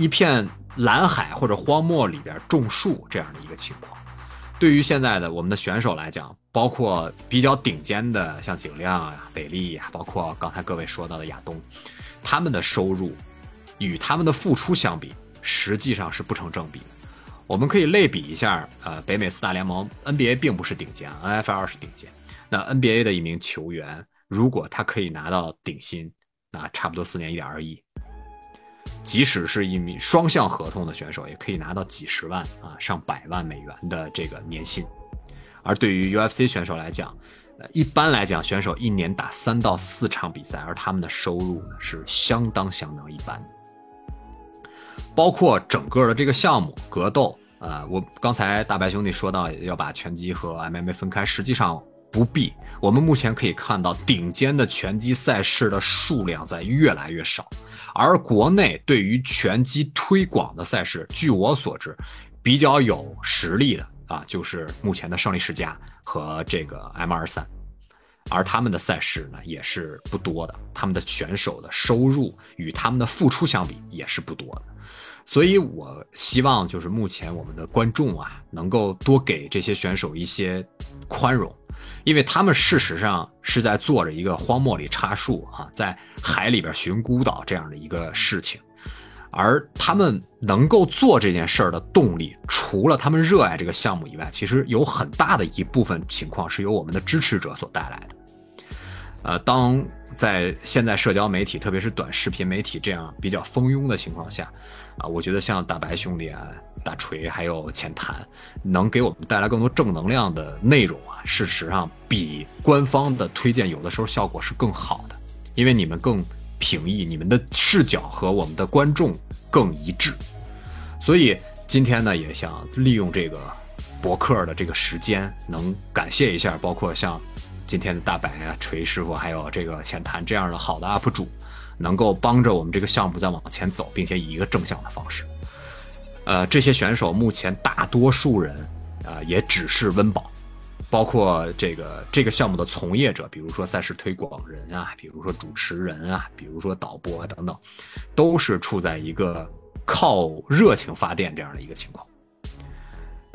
一片蓝海或者荒漠里边种树这样的一个情况。对于现在的我们的选手来讲，包括比较顶尖的像景亮啊、北利啊，包括刚才各位说到的亚东，他们的收入与他们的付出相比，实际上是不成正比的。我们可以类比一下，呃，北美四大联盟 NBA 并不是顶尖，NFL 是顶尖。那 NBA 的一名球员，如果他可以拿到顶薪，那差不多四年一点二亿。即使是一名双向合同的选手，也可以拿到几十万啊，上百万美元的这个年薪。而对于 UFC 选手来讲，呃，一般来讲，选手一年打三到四场比赛，而他们的收入呢是相当相当一般。包括整个的这个项目格斗，呃，我刚才大白兄弟说到要把拳击和 MMA 分开，实际上不必。我们目前可以看到，顶尖的拳击赛事的数量在越来越少，而国内对于拳击推广的赛事，据我所知，比较有实力的啊，就是目前的胜利世家和这个 M 二三。而他们的赛事呢也是不多的，他们的选手的收入与他们的付出相比也是不多的。所以，我希望就是目前我们的观众啊，能够多给这些选手一些宽容，因为他们事实上是在做着一个荒漠里插树啊，在海里边寻孤岛这样的一个事情，而他们能够做这件事儿的动力，除了他们热爱这个项目以外，其实有很大的一部分情况是由我们的支持者所带来的。呃，当在现在社交媒体，特别是短视频媒体这样比较蜂拥的情况下，啊，我觉得像大白兄弟啊、大锤还有浅谈，能给我们带来更多正能量的内容啊，事实上比官方的推荐有的时候效果是更好的，因为你们更平易，你们的视角和我们的观众更一致。所以今天呢，也想利用这个博客的这个时间，能感谢一下，包括像。今天的大白啊、锤师傅，还有这个浅谈这样的好的 UP 主，能够帮着我们这个项目再往前走，并且以一个正向的方式。呃，这些选手目前大多数人啊、也只是温饱，包括这个这个项目的从业者，比如说赛事推广人啊，比如说主持人啊，比如说导播啊等等，都是处在一个靠热情发电这样的一个情况。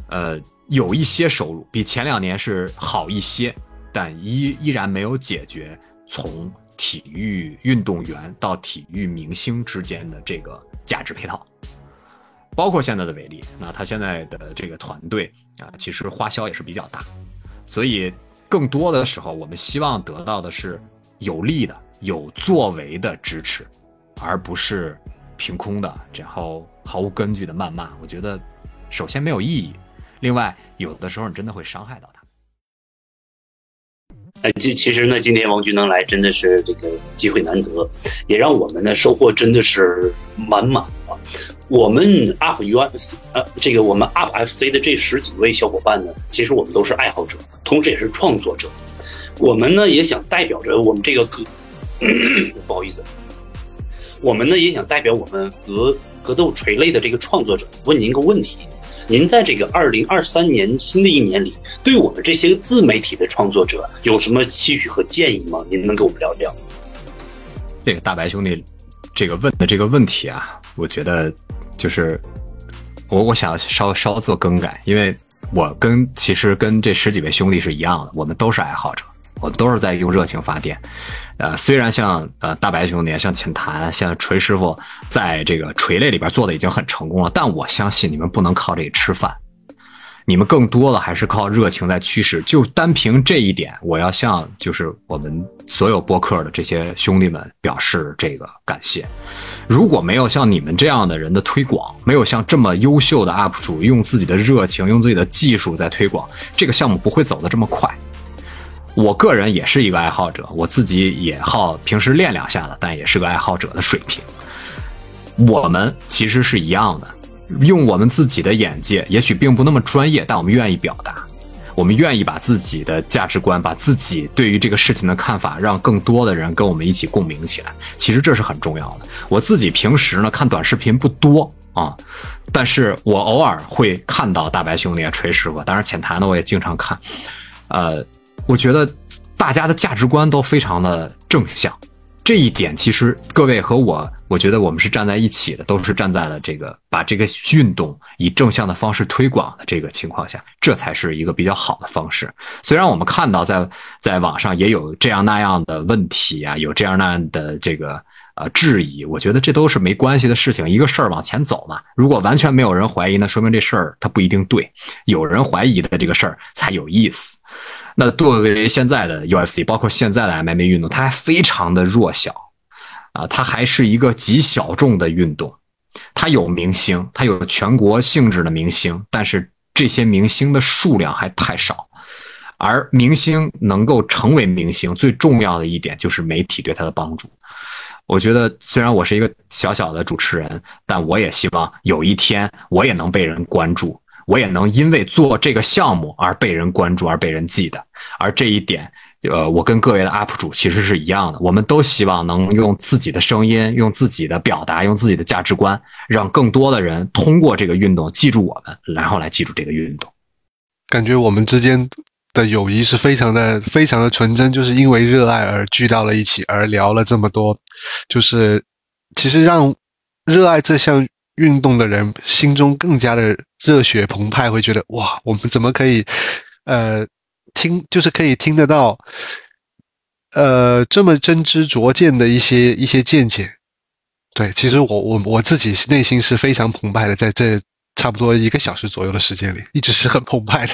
呃，有一些收入比前两年是好一些。但依依然没有解决从体育运动员到体育明星之间的这个价值配套。包括现在的伟力，那他现在的这个团队啊，其实花销也是比较大，所以更多的时候，我们希望得到的是有力的、有作为的支持，而不是凭空的，然后毫无根据的谩骂。我觉得，首先没有意义，另外有的时候你真的会伤害到。哎，其其实呢，今天王军能来，真的是这个机会难得，也让我们呢收获真的是满满啊。我们 UP UFC 呃，这个我们 UP FC 的这十几位小伙伴呢，其实我们都是爱好者，同时也是创作者。我们呢也想代表着我们这个格，[COUGHS] 不好意思，我们呢也想代表我们格格斗锤类的这个创作者，问您一个问题：您在这个二零二三年新的一年里，对我们这些自媒体的创作者有什么期许和建议吗？您能跟我们聊聊？这个大白兄弟，这个问的这个问题啊，我觉得。就是我，我想稍稍做更改，因为我跟其实跟这十几位兄弟是一样的，我们都是爱好者，我都是在用热情发电。呃，虽然像呃大白兄弟、像浅谈、像锤师傅，在这个锤类里边做的已经很成功了，但我相信你们不能靠这个吃饭。你们更多的还是靠热情在驱使，就单凭这一点，我要向就是我们所有播客的这些兄弟们表示这个感谢。如果没有像你们这样的人的推广，没有像这么优秀的 UP 主用自己的热情、用自己的技术在推广，这个项目不会走得这么快。我个人也是一个爱好者，我自己也好平时练两下的，但也是个爱好者的水平。我们其实是一样的。用我们自己的眼界，也许并不那么专业，但我们愿意表达，我们愿意把自己的价值观，把自己对于这个事情的看法，让更多的人跟我们一起共鸣起来。其实这是很重要的。我自己平时呢看短视频不多啊，但是我偶尔会看到大白兄弟、锤师傅，当然浅谈的我也经常看。呃，我觉得大家的价值观都非常的正向。这一点其实各位和我，我觉得我们是站在一起的，都是站在了这个把这个运动以正向的方式推广的这个情况下，这才是一个比较好的方式。虽然我们看到在在网上也有这样那样的问题啊，有这样那样的这个呃质疑，我觉得这都是没关系的事情。一个事儿往前走嘛，如果完全没有人怀疑，那说明这事儿它不一定对；有人怀疑的这个事儿才有意思。那作为现在的 UFC，包括现在的 MMA 运动，它还非常的弱小，啊，它还是一个极小众的运动，它有明星，它有全国性质的明星，但是这些明星的数量还太少，而明星能够成为明星，最重要的一点就是媒体对他的帮助。我觉得，虽然我是一个小小的主持人，但我也希望有一天我也能被人关注。我也能因为做这个项目而被人关注，而被人记得。而这一点，呃，我跟各位的 UP 主其实是一样的。我们都希望能用自己的声音，用自己的表达，用自己的价值观，让更多的人通过这个运动记住我们，然后来记住这个运动。感觉我们之间的友谊是非常的、非常的纯真，就是因为热爱而聚到了一起，而聊了这么多。就是其实让热爱这项。运动的人心中更加的热血澎湃，会觉得哇，我们怎么可以，呃，听就是可以听得到，呃，这么真知灼见的一些一些见解。对，其实我我我自己内心是非常澎湃的，在这差不多一个小时左右的时间里，一直是很澎湃的。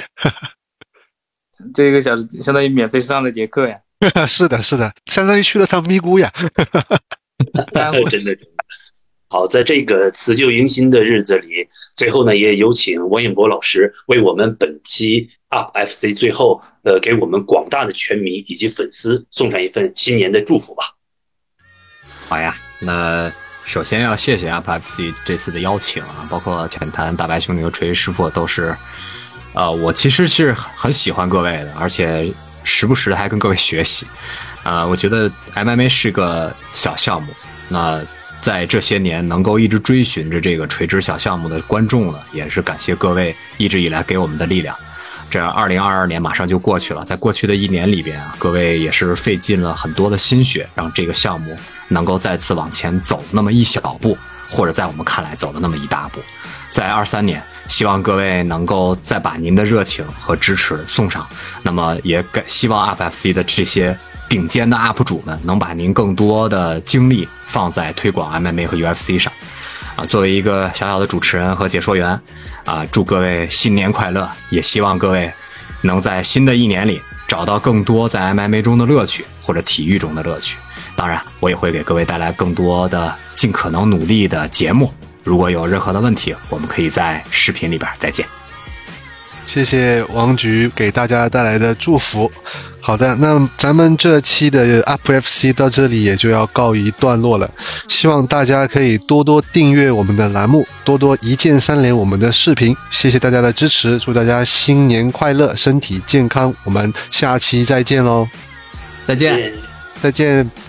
[LAUGHS] 这一个小时相当于免费上了节课呀。[LAUGHS] 是的，是的，相当于去了趟咪咕呀。[LAUGHS] 真的。好，在这个辞旧迎新的日子里，最后呢，也有请王永博老师为我们本期 UP FC 最后呃，给我们广大的拳迷以及粉丝送上一份新年的祝福吧。好呀，那首先要谢谢 UP FC 这次的邀请啊，包括浅谈大白兄弟和锤师傅都是，呃，我其实是很喜欢各位的，而且时不时的还跟各位学习，啊，我觉得 MMA 是个小项目，那。在这些年能够一直追寻着这个垂直小项目的观众呢，也是感谢各位一直以来给我们的力量。这二零二二年马上就过去了，在过去的一年里边啊，各位也是费尽了很多的心血，让这个项目能够再次往前走那么一小步，或者在我们看来走了那么一大步。在二三年，希望各位能够再把您的热情和支持送上。那么也感希望 FFC 的这些。顶尖的 UP 主们，能把您更多的精力放在推广 MMA 和 UFC 上。啊，作为一个小小的主持人和解说员，啊，祝各位新年快乐！也希望各位能在新的一年里找到更多在 MMA 中的乐趣或者体育中的乐趣。当然，我也会给各位带来更多的尽可能努力的节目。如果有任何的问题，我们可以在视频里边再见。谢谢王局给大家带来的祝福。好的，那咱们这期的 UpFC 到这里也就要告一段落了。希望大家可以多多订阅我们的栏目，多多一键三连我们的视频。谢谢大家的支持，祝大家新年快乐，身体健康。我们下期再见喽，再见。再见。